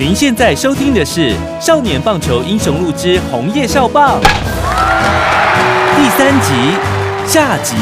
您现在收听的是《少年棒球英雄录之红叶少棒》第三集下集。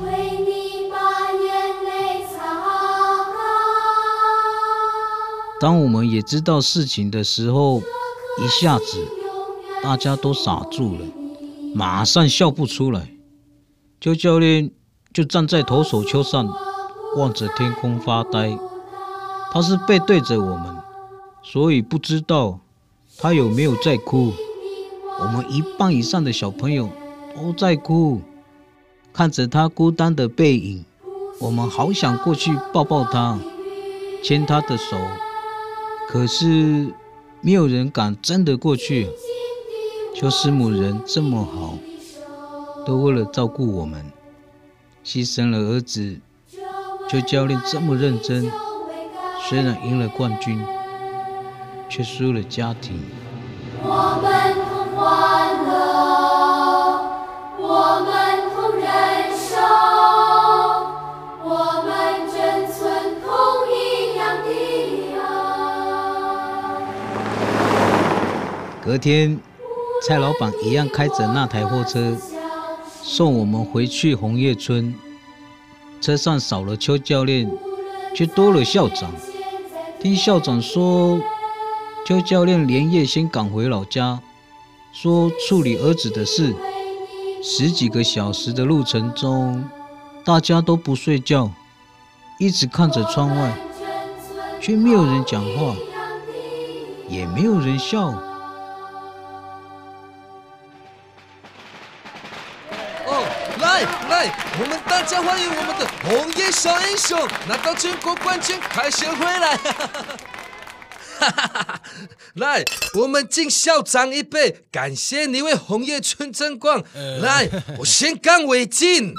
为你把眼泪擦干。当我们也知道事情的时候，一下子大家都傻住了，马上笑不出来。邱教练就站在投手丘上，望着天空发呆。他是背对着我们，所以不知道他有没有在哭。我们一半以上的小朋友都在哭，看着他孤单的背影，我们好想过去抱抱他，牵他的手。可是没有人敢真的过去。邱师母人这么好，都为了照顾我们，牺牲了儿子。邱教练这么认真，虽然赢了冠军，却输了家庭。我们同欢乐，我们同忍受，我们珍存同一样的爱。隔天，蔡老板一样开着那台货车送我们回去红叶村。车上少了邱教练，却多了校长。听校长说，邱教练连夜先赶回老家，说处理儿子的事。十几个小时的路程中，大家都不睡觉，一直看着窗外，却没有人讲话，也没有人笑。来来，我们大家欢迎我们的红叶小英雄拿到全国冠军，凯旋回来！哈哈哈哈！来，我们敬校长一杯，感谢你为红叶村争光。来，我先干为敬。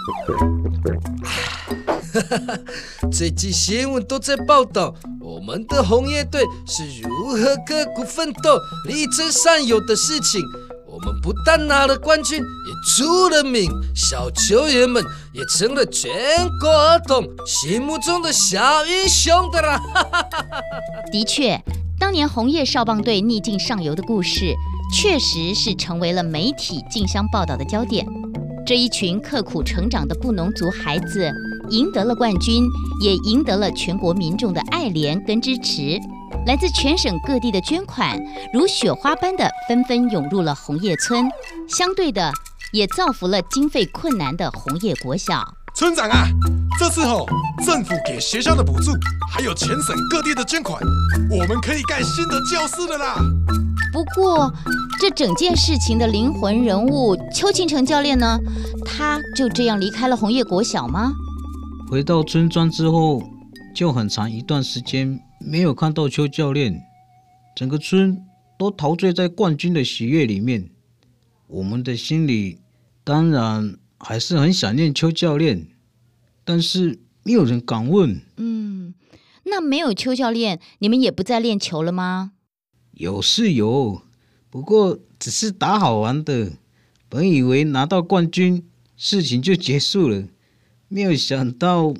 最近新闻都在报道我们的红叶队是如何刻苦奋斗、力争上游的事情。我们不但拿了冠军，也出了名，小球员们也成了全国儿童心目中的小英雄的啦！哈哈哈的确，当年红叶少棒队逆境上游的故事，确实是成为了媒体竞相报道的焦点。这一群刻苦成长的布农族孩子，赢得了冠军，也赢得了全国民众的爱怜跟支持。来自全省各地的捐款，如雪花般的纷纷涌入了红叶村，相对的，也造福了经费困难的红叶国小。村长啊，这次吼政府给学校的补助，还有全省各地的捐款，我们可以盖新的教室了啦！不过，这整件事情的灵魂人物邱庆成教练呢？他就这样离开了红叶国小吗？回到村庄之后，就很长一段时间没有看到邱教练，整个村都陶醉在冠军的喜悦里面。我们的心里当然还是很想念邱教练，但是没有人敢问。嗯，那没有邱教练，你们也不再练球了吗？有是有，不过只是打好玩的。本以为拿到冠军，事情就结束了，没有想到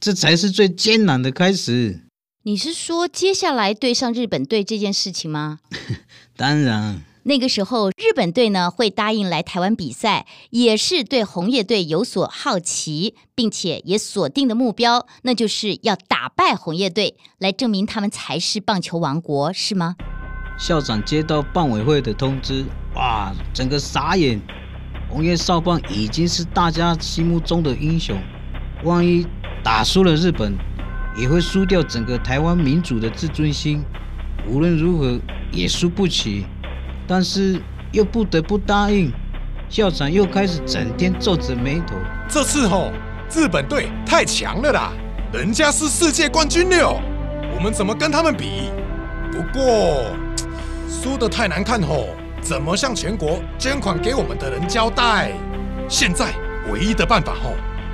这才是最艰难的开始。你是说接下来对上日本队这件事情吗？当然，那个时候日本队呢会答应来台湾比赛，也是对红叶队有所好奇，并且也锁定的目标，那就是要打败红叶队，来证明他们才是棒球王国，是吗？校长接到棒委会的通知，哇，整个傻眼。红叶少棒已经是大家心目中的英雄，万一打输了日本，也会输掉整个台湾民主的自尊心。无论如何，也输不起，但是又不得不答应。校长又开始整天皱着眉头。这次吼，日本队太强了啦，人家是世界冠军了，我们怎么跟他们比？不过输得太难看吼，怎么向全国捐款给我们的人交代？现在唯一的办法吼，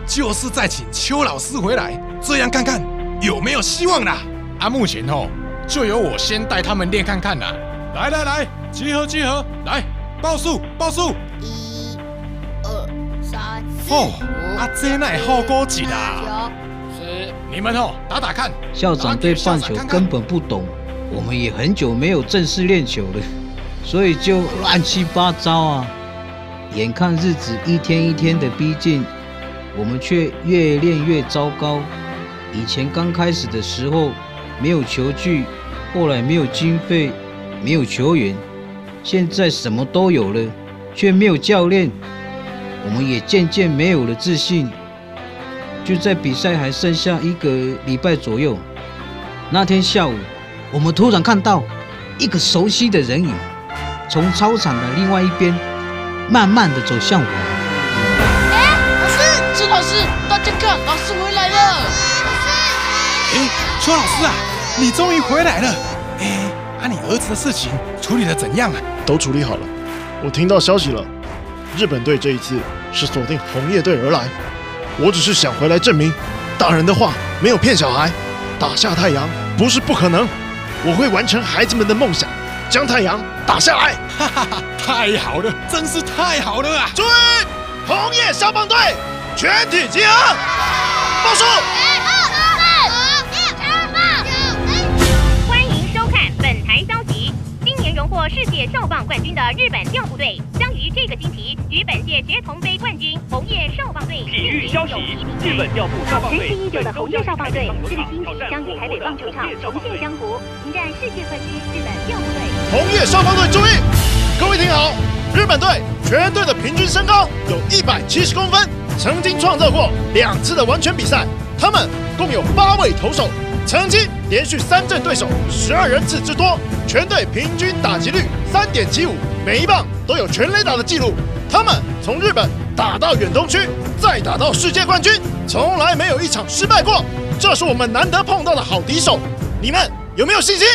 就是再请邱老师回来，这样看看有没有希望啦。啊，目前哦，就由我先带他们练看看啦。来来来，集合集合，来报数报数。一、二、三、四、哦，五、啊，这乃好高级啦！九、十。你们哦，打打看。校长对棒球根本不懂，我们也很久没有正式练球了，所以就乱七八糟啊。眼看日子一天一天的逼近，我们却越练越糟糕。以前刚开始的时候没有球具，后来没有经费，没有球员，现在什么都有了，却没有教练，我们也渐渐没有了自信。就在比赛还剩下一个礼拜左右，那天下午，我们突然看到一个熟悉的人影，从操场的另外一边慢慢的走向我们。老师，是老师，大家看，老师回来了。哎，邱老师啊，你终于回来了。哎，啊，你儿子的事情处理的怎样啊？都处理好了。我听到消息了，日本队这一次是锁定红叶队而来。我只是想回来证明，大人的话没有骗小孩。打下太阳不是不可能，我会完成孩子们的梦想，将太阳打下来。哈哈哈，太好了，真是太好了啊！注意，红叶消防队全体集合，报数。少棒冠军的日本调部队，将于这个星期与本届学童杯冠军红叶少棒队体育消息：日本调布少棒队全新已久的红叶少棒队，这个星期将于台北棒球场重现江湖，迎战世界冠军日本调部队。红叶少棒队注意，各位听好，日本队全队的平均身高有一百七十公分，曾经创造过两次的完全比赛。他们共有八位投手，曾经连续三阵对手十二人次之多，全队平均打击率三点七五，每一棒都有全垒打的记录。他们从日本打到远东区，再打到世界冠军，从来没有一场失败过。这是我们难得碰到的好敌手，你们有没有信心？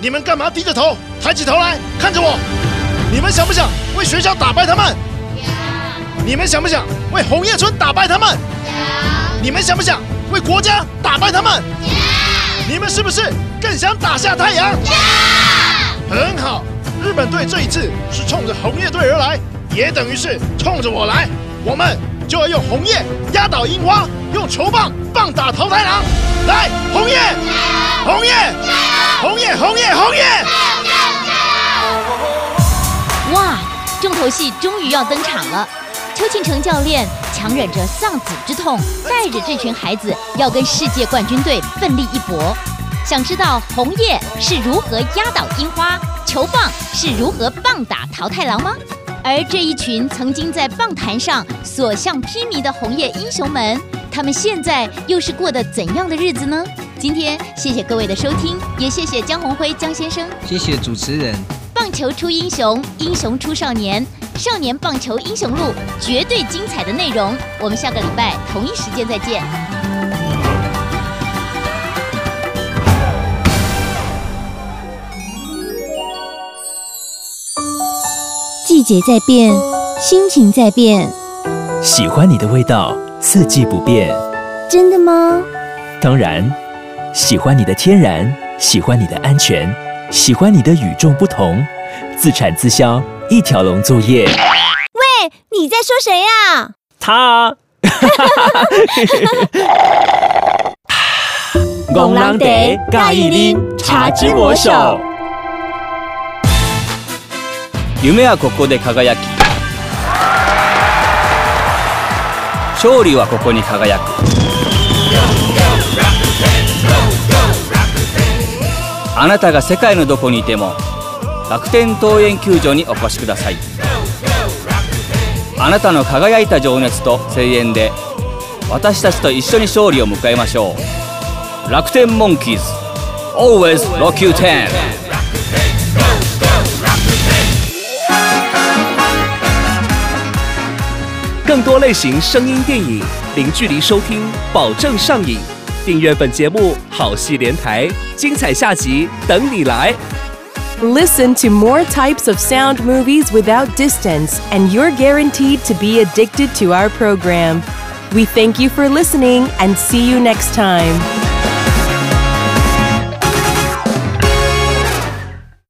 你们干嘛低着头，抬起头来看着我？你们想不想为学校打败他们？你们想不想为红叶村打败他们？你们想不想为国家打败他们？你们是不是更想打下太阳？很好，日本队这一次是冲着红叶队而来，也等于是冲着我来。我们就要用红叶压倒樱花，用球棒棒打桃太郎。来，红叶，红叶，红叶，红叶，红叶！哇，重头戏终于要登场了！邱庆成教练强忍着丧子之痛，带着这群孩子要跟世界冠军队奋力一搏。想知道红叶是如何压倒樱花，球棒是如何棒打桃太郎吗？而这一群曾经在棒坛上所向披靡的红叶英雄们，他们现在又是过得怎样的日子呢？今天谢谢各位的收听，也谢谢江宏辉江先生。谢谢主持人。棒球出英雄，英雄出少年，少年棒球英雄路，绝对精彩的内容。我们下个礼拜同一时间再见。季节在变，心情在变，喜欢你的味道，四季不变。真的吗？当然，喜欢你的天然，喜欢你的安全，喜欢你的与众不同，自产自销，一条龙作业。喂，你在说谁呀、他啊，戆人茶介意啉茶之魔手。夢はここで輝き。勝利はここに輝く。あなたが世界のどこにいても楽天桃園球場にお越しください。あなたの輝いた情熱と声援で私たちと一緒に勝利を迎えましょう。楽天モンキーズ。Always Rock You Ten。更多类型声音电影，零距离收听，保证上瘾。订阅本节目，好戏连台，精彩下集等你来。 Listen to more types of sound movies without distance, and you're guaranteed to be addicted to our program. We thank you for listening and see you next time.